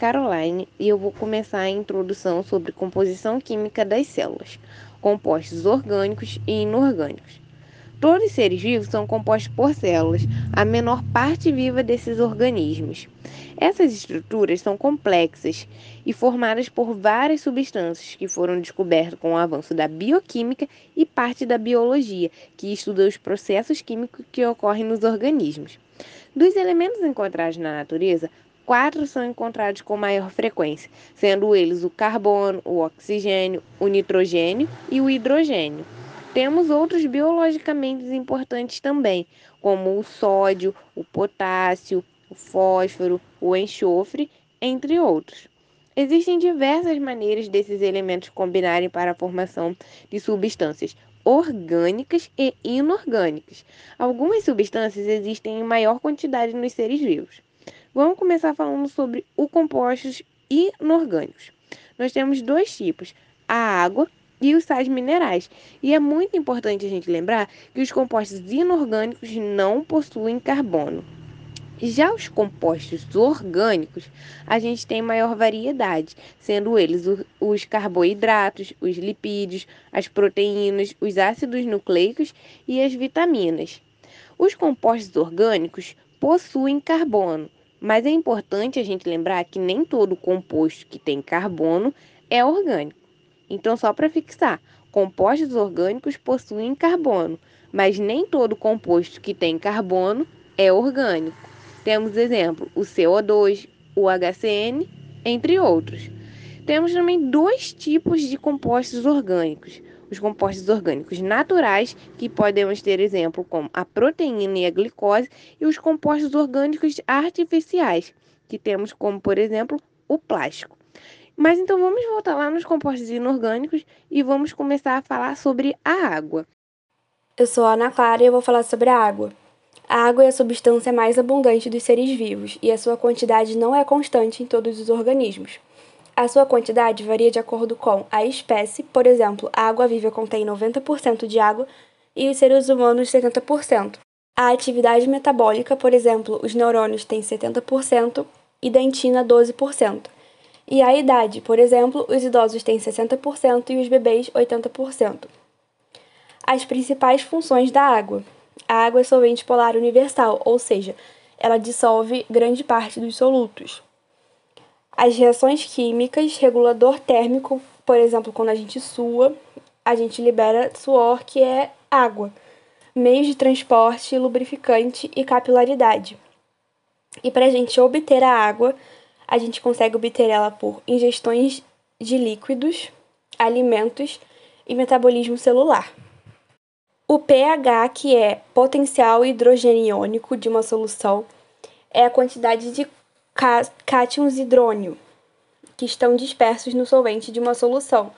Caroline e eu vou começar a introdução sobre composição química das células, compostos orgânicos e inorgânicos. Todos os seres vivos são compostos por células, a menor parte viva desses organismos. Essas estruturas são complexas e formadas por várias substâncias que foram descobertas com o avanço da bioquímica e parte da biologia, que estuda os processos químicos que ocorrem nos organismos. Dos elementos encontrados na natureza, quatro são encontrados com maior frequência, sendo eles o carbono, o oxigênio, o nitrogênio e o hidrogênio. Temos outros biologicamente importantes também, como o sódio, o potássio, o fósforo, o enxofre, entre outros. Existem diversas maneiras desses elementos combinarem para a formação de substâncias orgânicas e inorgânicas. Algumas substâncias existem em maior quantidade nos seres vivos. Vamos começar falando sobre os compostos inorgânicos. Nós temos dois tipos: a água e os sais minerais. E é muito importante a gente lembrar que os compostos inorgânicos não possuem carbono. Já os compostos orgânicos, a gente tem maior variedade, sendo eles os carboidratos, os lipídios, as proteínas, os ácidos nucleicos e as vitaminas. Os compostos orgânicos possuem carbono, mas é importante a gente lembrar que nem todo composto que tem carbono é orgânico. Então, só para fixar, compostos orgânicos possuem carbono, mas nem todo composto que tem carbono é orgânico. Temos exemplo, o CO2, o HCN, entre outros. Temos também dois tipos de compostos orgânicos. Os compostos orgânicos naturais, que podemos ter exemplo como a proteína e a glicose, e os compostos orgânicos artificiais, que temos como, por exemplo, o plástico. Mas então vamos voltar lá nos compostos inorgânicos e vamos começar a falar sobre a água. Eu sou a Ana Clara e eu vou falar sobre a água. A água é a substância mais abundante dos seres vivos e a sua quantidade não é constante em todos os organismos. A sua quantidade varia de acordo com a espécie, por exemplo, a água viva contém 90% de água e os seres humanos 70%. A atividade metabólica, por exemplo, os neurônios têm 70% e dentina 12%. E a idade, por exemplo, os idosos têm 60% e os bebês 80%. As principais funções da água. A água é solvente polar universal, ou seja, ela dissolve grande parte dos solutos. As reações químicas, regulador térmico, por exemplo, quando a gente sua, a gente libera suor, que é água. Meios de transporte, lubrificante e capilaridade. E para a gente obter a água, a gente consegue obter ela por ingestões de líquidos, alimentos e metabolismo celular. O pH, que é potencial hidrogeniônico de uma solução, é a quantidade de cátions hidrônio que estão dispersos no solvente de uma solução.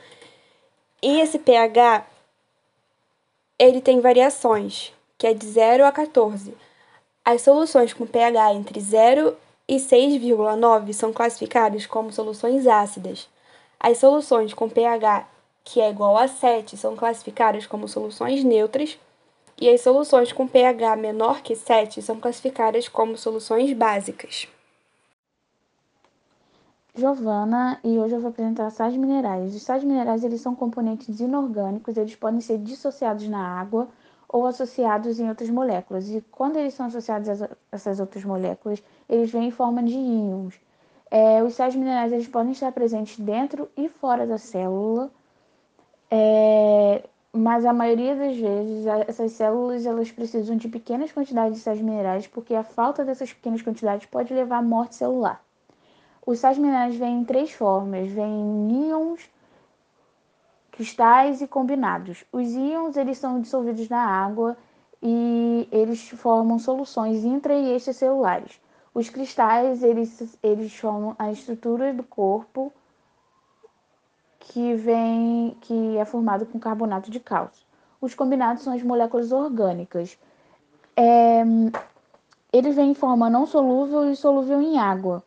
E esse pH ele tem variações, que é de 0 a 14. As soluções com pH entre 0 e 6,9 são classificados como soluções ácidas. As soluções com pH que é igual a 7 são classificadas como soluções neutras e as soluções com pH menor que 7 são classificadas como soluções básicas. Giovana e hoje eu vou apresentar sais minerais. Os sais minerais eles são componentes inorgânicos, eles podem ser dissociados na água ou associados em outras moléculas. E quando eles são associados a essas outras moléculas, eles vêm em forma de íons. É, os sais minerais eles podem estar presentes dentro e fora da célula, é, mas a maioria das vezes essas células elas precisam de pequenas quantidades de sais minerais, porque a falta dessas pequenas quantidades pode levar à morte celular. Os sais minerais vêm em três formas: vêm íons, cristais e combinados. Os íons eles são dissolvidos na água e eles formam soluções intra e extracelulares. Os cristais eles, eles formam a estrutura do corpo que vem que é formado com carbonato de cálcio. Os combinados são as moléculas orgânicas. É, eles vêm em forma não solúvel e solúvel em água.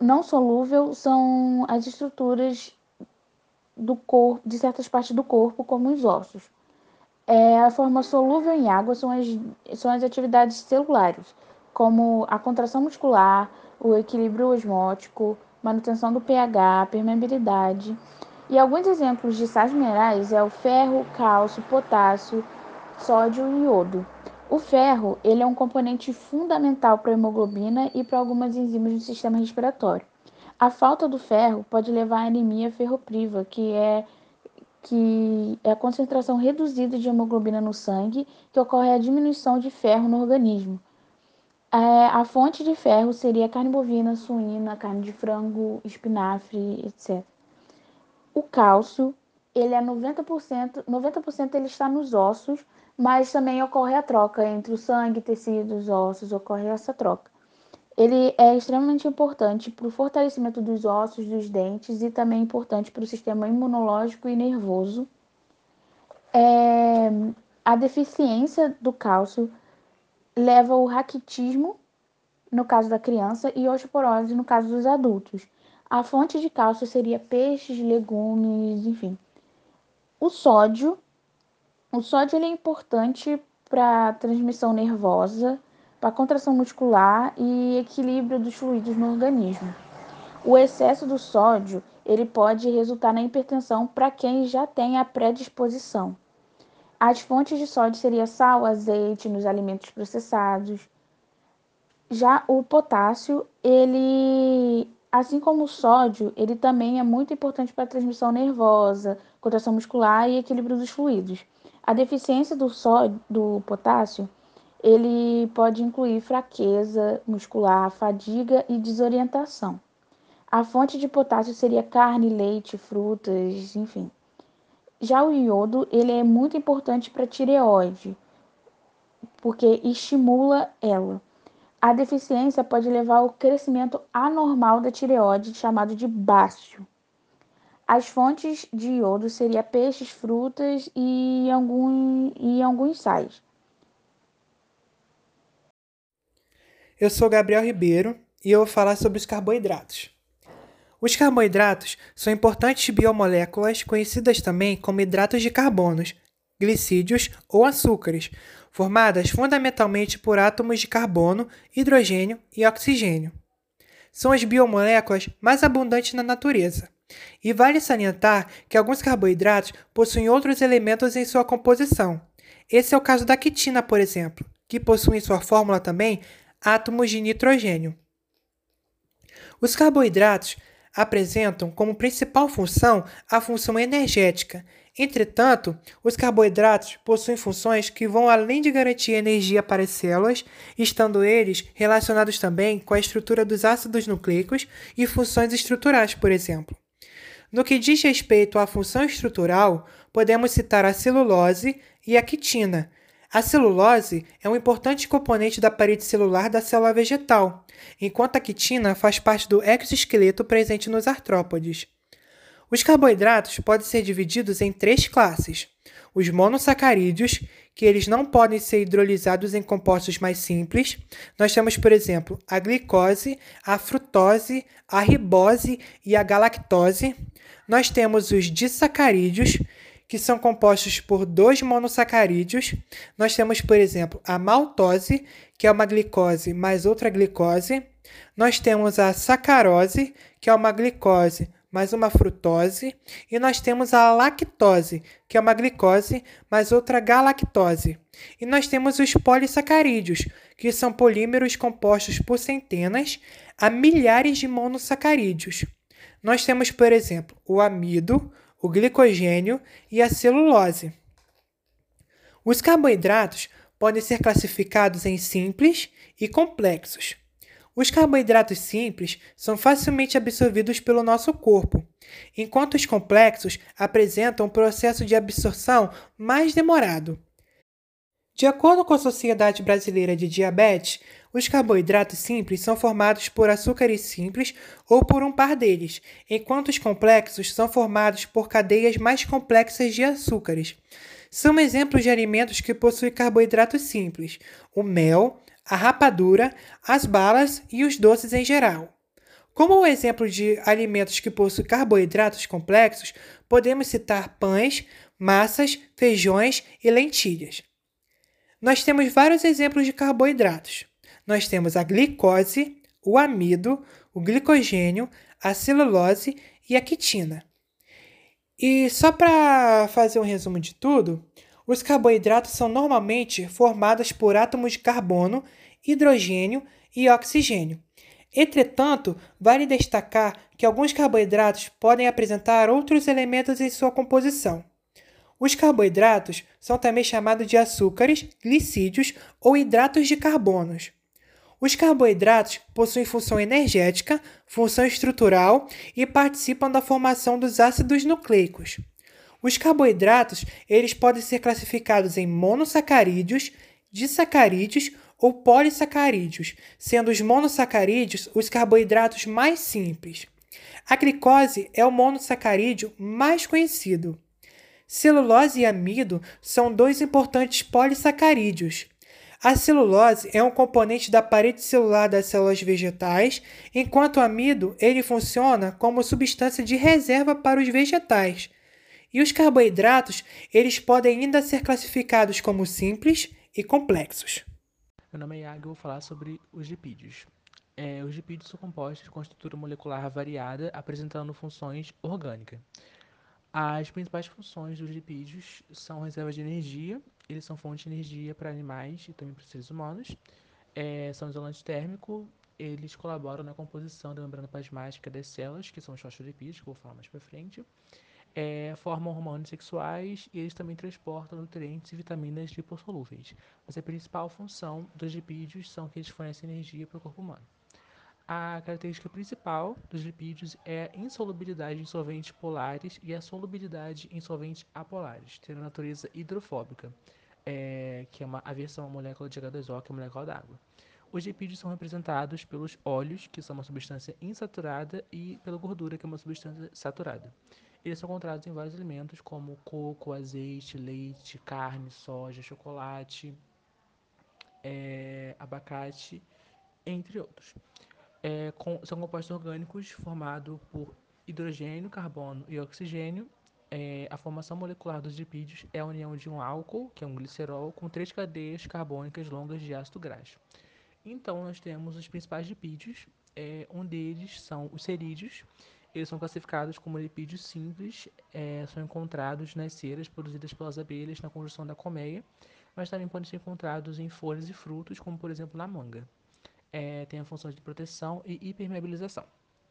Não solúvel são as estruturas do corpo, de certas partes do corpo, como os ossos. É, a forma solúvel em água são as, são as atividades celulares, como a contração muscular, o equilíbrio osmótico, manutenção do pH, permeabilidade. E alguns exemplos de sais minerais é o ferro, cálcio, potássio, sódio e iodo. O ferro ele é um componente fundamental para a hemoglobina e para algumas enzimas do sistema respiratório. A falta do ferro pode levar à anemia ferropriva, que é que é a concentração reduzida de hemoglobina no sangue, que ocorre a diminuição de ferro no organismo. É, a fonte de ferro seria carne bovina, suína, carne de frango, espinafre, etc. O cálcio, ele é 90%, 90% ele está nos ossos, mas também ocorre a troca entre o sangue, tecidos, ossos, ocorre essa troca. Ele é extremamente importante para o fortalecimento dos ossos, dos dentes e também importante para o sistema imunológico e nervoso. É, a deficiência do cálcio leva ao raquitismo, no caso da criança, e osteoporose, no caso dos adultos. A fonte de cálcio seria peixes, legumes, enfim. O sódio. O sódio é importante para transmissão nervosa, para contração muscular e equilíbrio dos fluidos no organismo. O excesso do sódio ele pode resultar na hipertensão para quem já tem a predisposição. As fontes de sódio seriam sal, azeite nos alimentos processados. Já o potássio, ele, assim como o sódio, ele também é muito importante para a transmissão nervosa, contração muscular e equilíbrio dos fluidos. A deficiência do sódio, do potássio, ele pode incluir fraqueza muscular, fadiga e desorientação. A fonte de potássio seria carne, leite, frutas, enfim. Já o iodo, ele é muito importante para a tireoide, porque estimula ela. A deficiência pode levar ao crescimento anormal da tireoide, chamado de bácio. As fontes de iodo seriam peixes, frutas e, algum, e alguns sais. Eu sou Gabriel Ribeiro e eu vou falar sobre os carboidratos. Os carboidratos são importantes biomoléculas conhecidas também como hidratos de carbonos, glicídios ou açúcares, formadas fundamentalmente por átomos de carbono, hidrogênio e oxigênio. São as biomoléculas mais abundantes na natureza. E vale salientar que alguns carboidratos possuem outros elementos em sua composição. Esse é o caso da quitina, por exemplo, que possui em sua fórmula também átomos de nitrogênio. Os carboidratos apresentam como principal função a função energética. Entretanto, os carboidratos possuem funções que vão além de garantir energia para as células, estando eles relacionados também com a estrutura dos ácidos nucleicos e funções estruturais, por exemplo. No que diz respeito à função estrutural, podemos citar a celulose e a quitina, a celulose é um importante componente da parede celular da célula vegetal, enquanto a quitina faz parte do exoesqueleto presente nos artrópodes. Os carboidratos podem ser divididos em três classes: os monossacarídeos, que eles não podem ser hidrolisados em compostos mais simples. Nós temos, por exemplo, a glicose, a frutose, a ribose e a galactose. Nós temos os disacarídeos, que são compostos por dois monossacarídeos. Nós temos, por exemplo, a maltose, que é uma glicose mais outra glicose. Nós temos a sacarose, que é uma glicose mais uma frutose. E nós temos a lactose, que é uma glicose mais outra galactose. E nós temos os polissacarídeos, que são polímeros compostos por centenas a milhares de monossacarídeos. Nós temos, por exemplo, o amido, o glicogênio e a celulose. Os carboidratos podem ser classificados em simples e complexos. Os carboidratos simples são facilmente absorvidos pelo nosso corpo, enquanto os complexos apresentam um processo de absorção mais demorado. De acordo com a Sociedade Brasileira de Diabetes, os carboidratos simples são formados por açúcares simples ou por um par deles, enquanto os complexos são formados por cadeias mais complexas de açúcares. São exemplos de alimentos que possuem carboidratos simples: o mel, a rapadura, as balas e os doces em geral. Como exemplo de alimentos que possuem carboidratos complexos, podemos citar pães, massas, feijões e lentilhas. Nós temos vários exemplos de carboidratos nós temos a glicose, o amido, o glicogênio, a celulose e a quitina. E só para fazer um resumo de tudo, os carboidratos são normalmente formados por átomos de carbono, hidrogênio e oxigênio. Entretanto, vale destacar que alguns carboidratos podem apresentar outros elementos em sua composição. Os carboidratos são também chamados de açúcares, glicídios ou hidratos de carbonos. Os carboidratos possuem função energética, função estrutural e participam da formação dos ácidos nucleicos. Os carboidratos eles podem ser classificados em monossacarídeos, disacarídeos ou polissacarídeos, sendo os monossacarídeos os carboidratos mais simples. A glicose é o monossacarídeo mais conhecido. Celulose e amido são dois importantes polissacarídeos. A celulose é um componente da parede celular das células vegetais, enquanto o amido ele funciona como substância de reserva para os vegetais. E os carboidratos, eles podem ainda ser classificados como simples e complexos. Meu nome é Iago e vou falar sobre os lipídios. É, os lipídios são compostos com estrutura molecular variada, apresentando funções orgânicas. As principais funções dos lipídios são reserva de energia, eles são fonte de energia para animais e também para seres humanos. É, são isolante térmico, eles colaboram na composição da membrana plasmática das células, que são os fosfolipídios, que eu vou falar mais para frente. É, formam hormônios sexuais e eles também transportam nutrientes e vitaminas lipossolúveis. Mas a principal função dos lipídios são que eles fornecem energia para o corpo humano. A característica principal dos lipídios é a insolubilidade em solventes polares e a solubilidade em solventes apolares, tendo natureza hidrofóbica, é, que é uma aversão à molécula de H2O, que é a molécula d'água. Os lipídios são representados pelos óleos, que são uma substância insaturada, e pela gordura, que é uma substância saturada. Eles são encontrados em vários alimentos, como coco, azeite, leite, carne, soja, chocolate, é, abacate, entre outros é, com, são compostos orgânicos formados por hidrogênio, carbono e oxigênio. É, a formação molecular dos lipídios é a união de um álcool, que é um glicerol, com três cadeias carbônicas longas de ácido graxo. Então, nós temos os principais lipídios. É, um deles são os cerídeos. Eles são classificados como lipídios simples, é, são encontrados nas ceras produzidas pelas abelhas na construção da colmeia, mas também podem ser encontrados em folhas e frutos, como por exemplo na manga é, tem a função de proteção e hipermeabilização.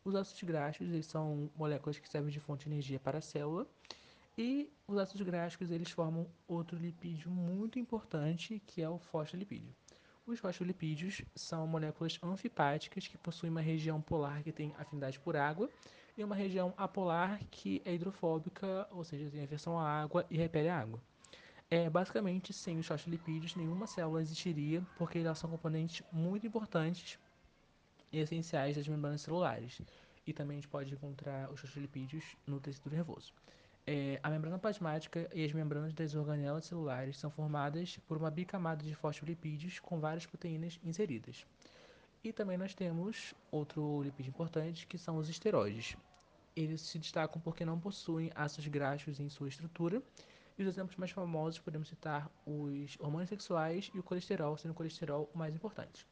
Os ácidos graxos eles são moléculas que servem de fonte de energia para a célula. E os ácidos graxos eles formam outro lipídio muito importante, que é o fosfolipídio. Os fosfolipídios são moléculas anfipáticas que possuem uma região polar que tem afinidade por água e uma região apolar que é hidrofóbica, ou seja, tem aversão à água e repele a água. É, basicamente, sem os fosfolipídios, nenhuma célula existiria, porque elas são componentes muito importantes e essenciais das membranas celulares. E também a gente pode encontrar os fosfolipídios no tecido nervoso. É, a membrana plasmática e as membranas das organelas celulares são formadas por uma bicamada de fosfolipídios com várias proteínas inseridas. E também nós temos outro lipídio importante, que são os esteroides. Eles se destacam porque não possuem ácidos graxos em sua estrutura e os exemplos mais famosos podemos citar os hormônios sexuais e o colesterol, sendo o colesterol o mais importante.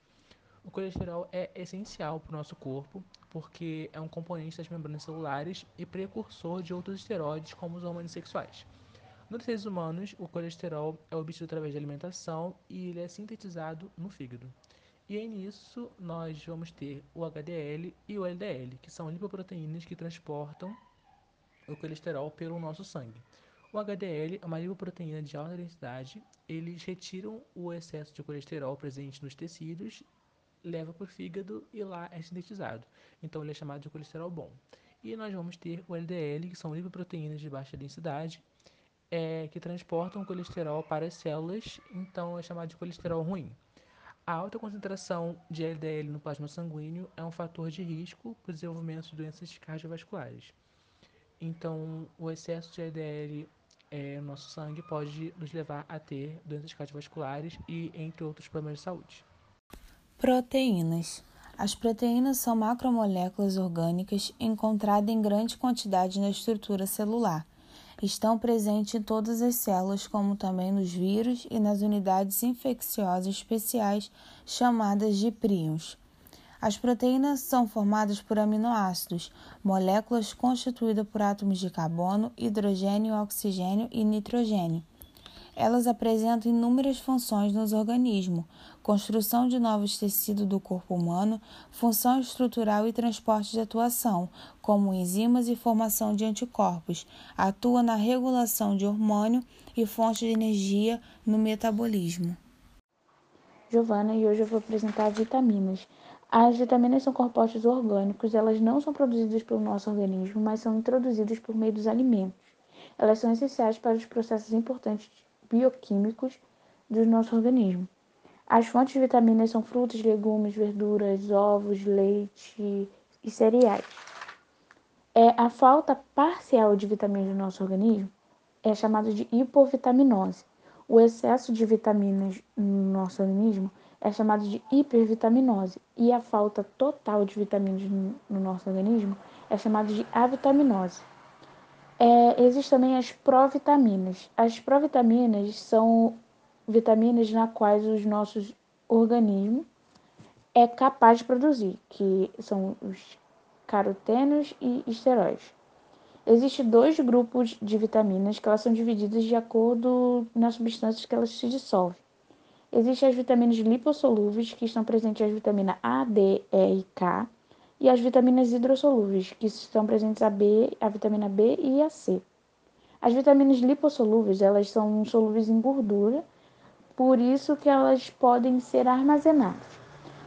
O colesterol é essencial para o nosso corpo porque é um componente das membranas celulares e precursor de outros esteroides, como os hormônios sexuais. Nos seres humanos, o colesterol é obtido através de alimentação e ele é sintetizado no fígado. E aí nisso nós vamos ter o HDL e o LDL, que são lipoproteínas que transportam o colesterol pelo nosso sangue. O HDL é uma lipoproteína de alta densidade. Eles retiram o excesso de colesterol presente nos tecidos, leva para o fígado e lá é sintetizado. Então ele é chamado de colesterol bom. E nós vamos ter o LDL, que são lipoproteínas de baixa densidade, é, que transportam o colesterol para as células, então é chamado de colesterol ruim. A alta concentração de LDL no plasma sanguíneo é um fator de risco para o desenvolvimento de doenças cardiovasculares. Então, o excesso de LDL é, nosso sangue pode nos levar a ter doenças cardiovasculares e entre outros problemas de saúde. Proteínas. As proteínas são macromoléculas orgânicas encontradas em grande quantidade na estrutura celular. Estão presentes em todas as células, como também nos vírus e nas unidades infecciosas especiais chamadas de prions. As proteínas são formadas por aminoácidos, moléculas constituídas por átomos de carbono, hidrogênio, oxigênio e nitrogênio. Elas apresentam inúmeras funções nos organismos: construção de novos tecidos do corpo humano, função estrutural e transporte de atuação, como enzimas e formação de anticorpos, atua na regulação de hormônio e fonte de energia no metabolismo. Giovana e hoje eu vou apresentar vitaminas. As vitaminas são compostos orgânicos, elas não são produzidas pelo nosso organismo, mas são introduzidas por meio dos alimentos. Elas são essenciais para os processos importantes bioquímicos do nosso organismo. As fontes de vitaminas são frutas, legumes, verduras, ovos, leite e cereais. É, a falta parcial de vitaminas no nosso organismo é chamada de hipovitaminose. O excesso de vitaminas no nosso organismo é chamado de hipervitaminose. E a falta total de vitaminas no nosso organismo é chamada de avitaminose. É, existem também as provitaminas. As provitaminas são vitaminas na quais os nossos organismos é capaz de produzir, que são os carotenos e esteróides. Existem dois grupos de vitaminas que elas são divididas de acordo nas substâncias que elas se dissolvem. Existem as vitaminas lipossolúveis, que estão presentes as vitaminas A, D, E e K, e as vitaminas hidrossolúveis, que estão presentes a B, a vitamina B e a C. As vitaminas lipossolúveis, elas são solúveis em gordura, por isso que elas podem ser armazenadas.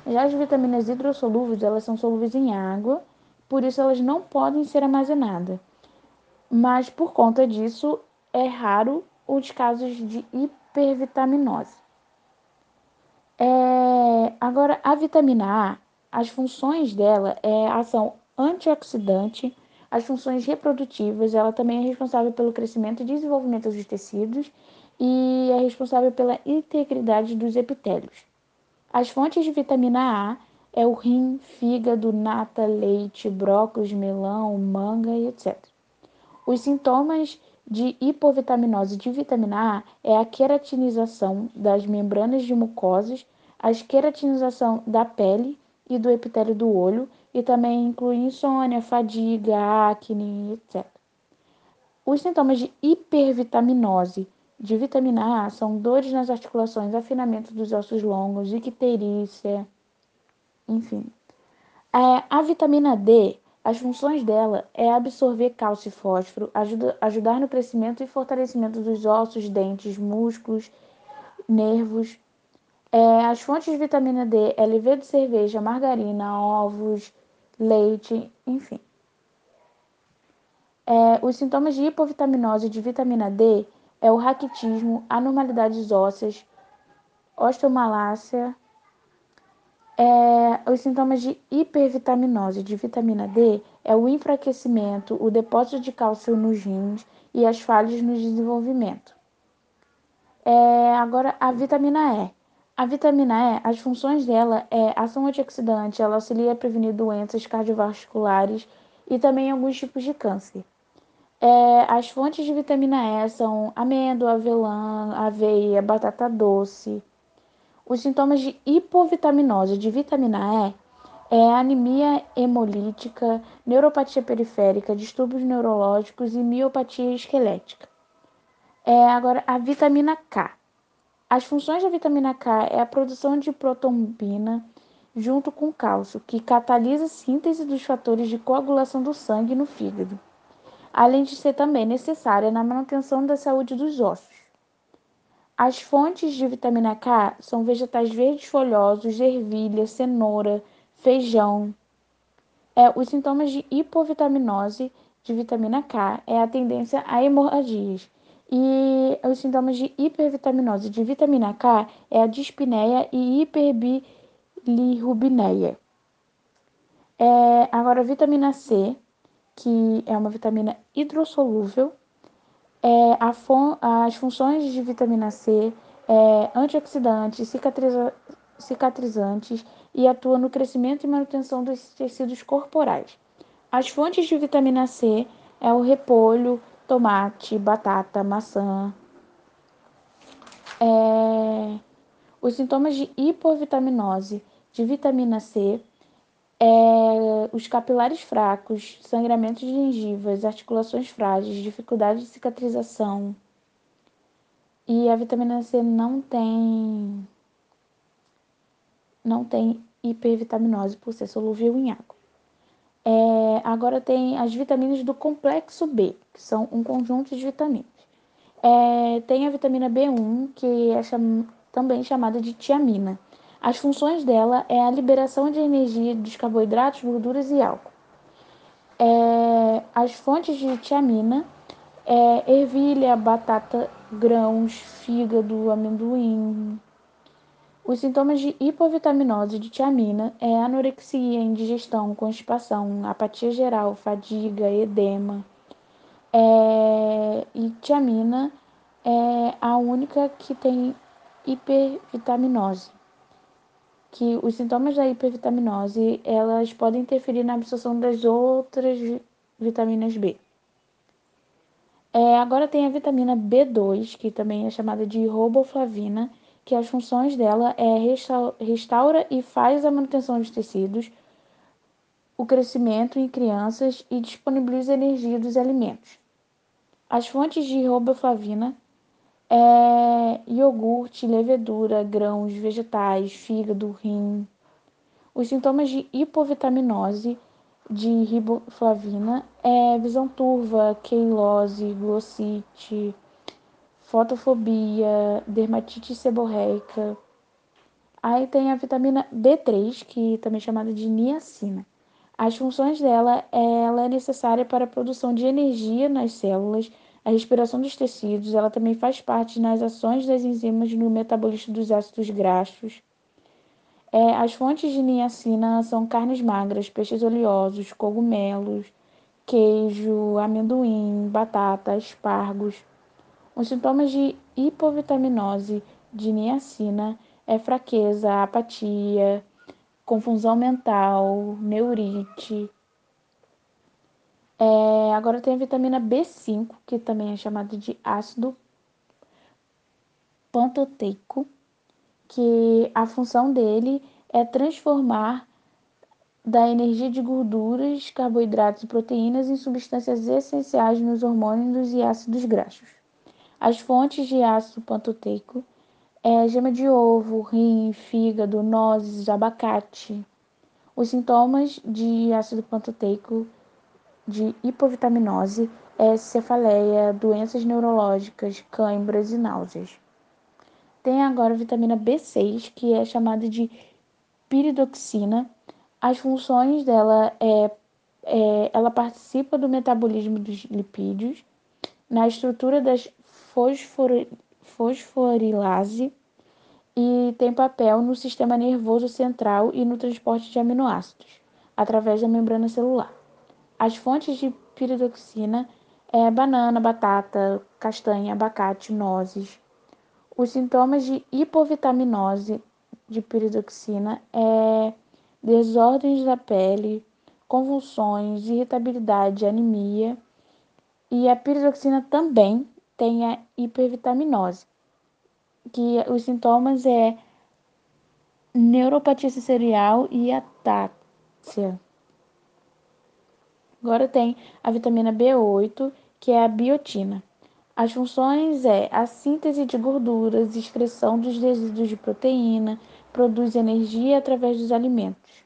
Já as vitaminas hidrossolúveis, elas são solúveis em água, por isso elas não podem ser armazenadas. Mas por conta disso, é raro os casos de hipervitaminose. É... Agora, a vitamina A, as funções dela é ação antioxidante, as funções reprodutivas, ela também é responsável pelo crescimento e desenvolvimento dos tecidos e é responsável pela integridade dos epitélios. As fontes de vitamina A é o rim, fígado, nata, leite, brócolis, melão, manga e etc. Os sintomas de hipovitaminose de vitamina A é a queratinização das membranas de mucosas, a queratinização da pele e do epitélio do olho e também inclui insônia, fadiga, acne, etc. Os sintomas de hipervitaminose de vitamina A são dores nas articulações, afinamento dos ossos longos, icterícia, enfim. É, a vitamina D, as funções dela é absorver cálcio e fósforo, ajuda, ajudar no crescimento e fortalecimento dos ossos, dentes, músculos, nervos, é, as fontes de vitamina D levedura de cerveja, margarina, ovos, leite, enfim. É, os sintomas de hipovitaminose de vitamina D é o raquitismo, anormalidades ósseas, osteomalácia. É, os sintomas de hipervitaminose de vitamina D é o enfraquecimento, o depósito de cálcio nos rins e as falhas no desenvolvimento. É, agora, a vitamina E. A vitamina E, as funções dela é ação antioxidante, ela auxilia a prevenir doenças cardiovasculares e também alguns tipos de câncer. É, as fontes de vitamina E são amêndoa, avelã, aveia, batata doce. Os sintomas de hipovitaminose de vitamina E é anemia hemolítica, neuropatia periférica, distúrbios neurológicos e miopatia esquelética. É, agora, a vitamina K. As funções da vitamina K é a produção de protombina junto com cálcio, que catalisa a síntese dos fatores de coagulação do sangue no fígado, além de ser também necessária na manutenção da saúde dos ossos. As fontes de vitamina K são vegetais verdes folhosos, ervilha, cenoura, feijão. É, os sintomas de hipovitaminose de vitamina K é a tendência a hemorragias, e os sintomas de hipervitaminose de vitamina K é a dispneia e hiperbilirrubinemia. É, agora, a vitamina C, que é uma vitamina hidrossolúvel, é, fun as funções de vitamina C é antioxidantes, cicatriza cicatrizantes e atua no crescimento e manutenção dos tecidos corporais. As fontes de vitamina C é o repolho, tomate, batata, maçã. É... Os sintomas de hipovitaminose de vitamina C é, os capilares fracos, sangramento de gengivas, articulações frágeis, dificuldade de cicatrização. E a vitamina C não tem não tem hipervitaminose por ser solúvel em água. É, agora tem as vitaminas do complexo B, que são um conjunto de vitaminas. É, tem a vitamina B1, que é cham também chamada de tiamina. As funções dela é a liberação de energia dos carboidratos, gorduras e álcool. É, as fontes de tiamina é ervilha, batata, grãos, fígado, amendoim. Os sintomas de hipovitaminose de tiamina é anorexia, indigestão, constipação, apatia geral, fadiga, edema. É, e tiamina é a única que tem hipervitaminose que os sintomas da hipervitaminose elas podem interferir na absorção das outras vitaminas B. É, agora tem a vitamina B2, que também é chamada de roboflavina, que as funções dela é restaura e faz a manutenção dos tecidos, o crescimento em crianças e disponibiliza energia dos alimentos. As fontes de roboflavina é iogurte, levedura, grãos, vegetais, fígado, rim. Os sintomas de hipovitaminose de riboflavina é visão turva, queilose, glossite, fotofobia, dermatite seborreica. Aí tem a vitamina B3, que também é chamada de niacina. As funções dela, ela é necessária para a produção de energia nas células, a respiração dos tecidos, ela também faz parte nas ações das enzimas no metabolismo dos ácidos graxos. É, as fontes de niacina são carnes magras, peixes oleosos, cogumelos, queijo, amendoim, batata, espargos. Os sintomas de hipovitaminose de niacina é fraqueza, apatia, confusão mental, neurite, é, agora tem a vitamina B5, que também é chamada de ácido pantoteico, que a função dele é transformar da energia de gorduras, carboidratos e proteínas em substâncias essenciais nos hormônios e ácidos graxos. As fontes de ácido pantoteico é gema de ovo, rim, fígado, nozes, abacate. Os sintomas de ácido pantoteico de hipovitaminose é cefaleia, doenças neurológicas, câimbras e náuseas. Tem agora a vitamina B6, que é chamada de piridoxina. As funções dela é, é ela participa do metabolismo dos lipídios, na estrutura das fosfor, fosforilase e tem papel no sistema nervoso central e no transporte de aminoácidos através da membrana celular. As fontes de piridoxina é banana, batata, castanha, abacate, nozes. Os sintomas de hipovitaminose de piridoxina é desordens da pele, convulsões, irritabilidade, anemia. E a piridoxina também tem a hipervitaminose, que os sintomas é neuropatia sensorial e atáxia. Agora tem a vitamina B8, que é a biotina. As funções é a síntese de gorduras, excreção dos resíduos de proteína, produz energia através dos alimentos.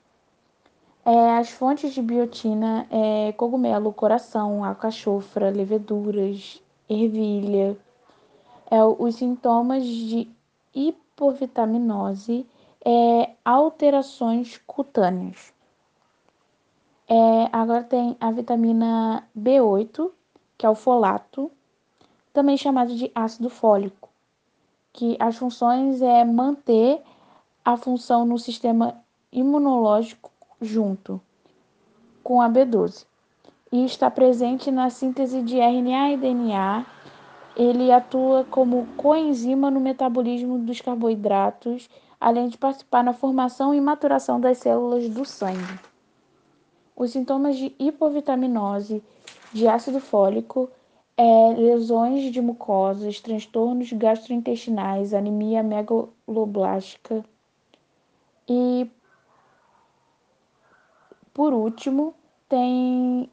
É, as fontes de biotina é cogumelo, coração, alcachofra, leveduras, ervilha. É, os sintomas de hipovitaminose é alterações cutâneas. É, agora tem a vitamina B8, que é o folato, também chamado de ácido fólico, que as funções é manter a função no sistema imunológico junto com a B12 e está presente na síntese de RNA e DNA. Ele atua como coenzima no metabolismo dos carboidratos, além de participar na formação e maturação das células do sangue. Os sintomas de hipovitaminose, de ácido fólico, é, lesões de mucosas, transtornos gastrointestinais, anemia megaloblástica e por último, tem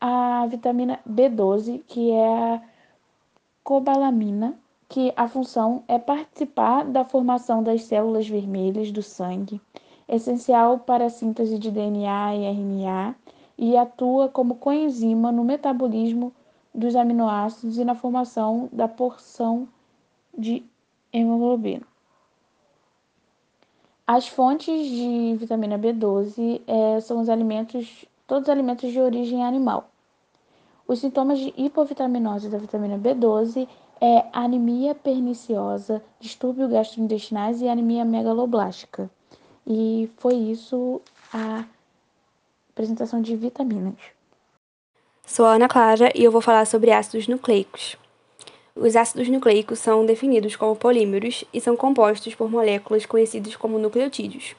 a vitamina B12, que é a cobalamina, que a função é participar da formação das células vermelhas do sangue, essencial para a síntese de DNA e RNA, e atua como coenzima no metabolismo dos aminoácidos e na formação da porção de hemoglobina. As fontes de vitamina B12 é, são os alimentos, todos os alimentos de origem animal. Os sintomas de hipovitaminose da vitamina B12 é anemia perniciosa, distúrbio gastrointestinais e anemia megaloblástica. E foi isso a apresentação de vitaminas. Sou a Ana Clara e eu vou falar sobre ácidos nucleicos. Os ácidos nucleicos são definidos como polímeros e são compostos por moléculas conhecidas como nucleotídeos.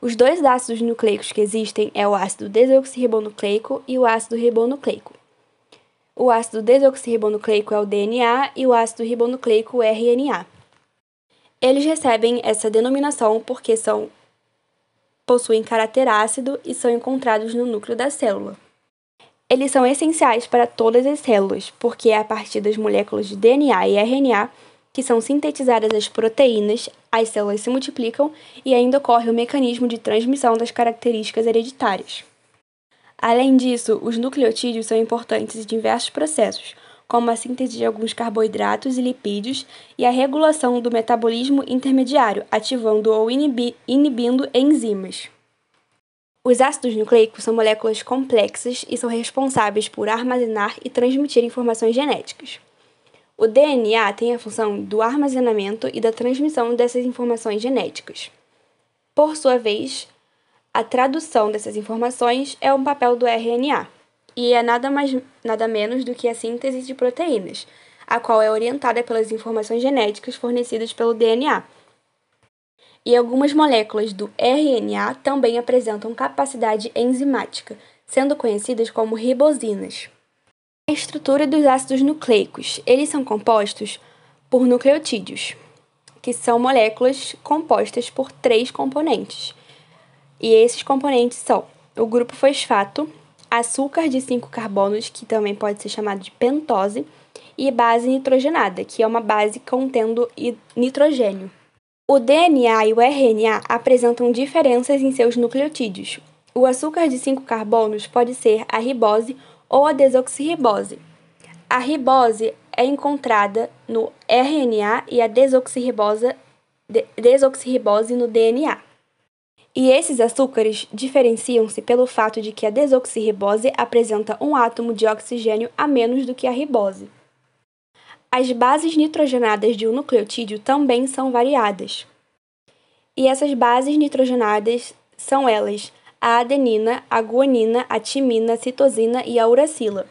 Os dois ácidos nucleicos que existem é o ácido desoxirribonucleico e o ácido ribonucleico. O ácido desoxirribonucleico é o DNA e o ácido ribonucleico o RNA. Eles recebem essa denominação porque são possuem caráter ácido e são encontrados no núcleo da célula. Eles são essenciais para todas as células, porque é a partir das moléculas de DNA e RNA que são sintetizadas as proteínas, as células se multiplicam e ainda ocorre o mecanismo de transmissão das características hereditárias. Além disso, os nucleotídeos são importantes em diversos processos, como a síntese de alguns carboidratos e lipídios e a regulação do metabolismo intermediário, ativando ou inibi inibindo enzimas. Os ácidos nucleicos são moléculas complexas e são responsáveis por armazenar e transmitir informações genéticas. O DNA tem a função do armazenamento e da transmissão dessas informações genéticas. Por sua vez, a tradução dessas informações é um papel do RNA, e é nada mais nada menos do que a síntese de proteínas, a qual é orientada pelas informações genéticas fornecidas pelo DNA. E algumas moléculas do RNA também apresentam capacidade enzimática, sendo conhecidas como ribosinas. A estrutura dos ácidos nucleicos. Eles são compostos por nucleotídeos, que são moléculas compostas por três componentes e esses componentes são o grupo fosfato, açúcar de 5 carbonos, que também pode ser chamado de pentose, e base nitrogenada, que é uma base contendo nitrogênio. O DNA e o RNA apresentam diferenças em seus nucleotídeos. O açúcar de 5 carbonos pode ser a ribose ou a desoxirribose. A ribose é encontrada no RNA e a desoxirribose, desoxirribose no DNA. E esses açúcares diferenciam-se pelo fato de que a desoxirribose apresenta um átomo de oxigênio a menos do que a ribose. As bases nitrogenadas de um nucleotídeo também são variadas. E essas bases nitrogenadas são elas a adenina, a guanina, a timina, a citosina e a uracila.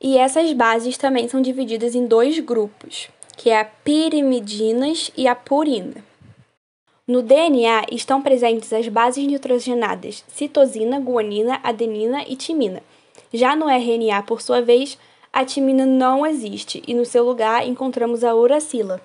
E essas bases também são divididas em dois grupos, que é a pirimidinas e a purina. No DNA estão presentes as bases nitrogenadas citosina, guanina, adenina e timina. Já no RNA, por sua vez, a timina não existe e no seu lugar encontramos a uracila.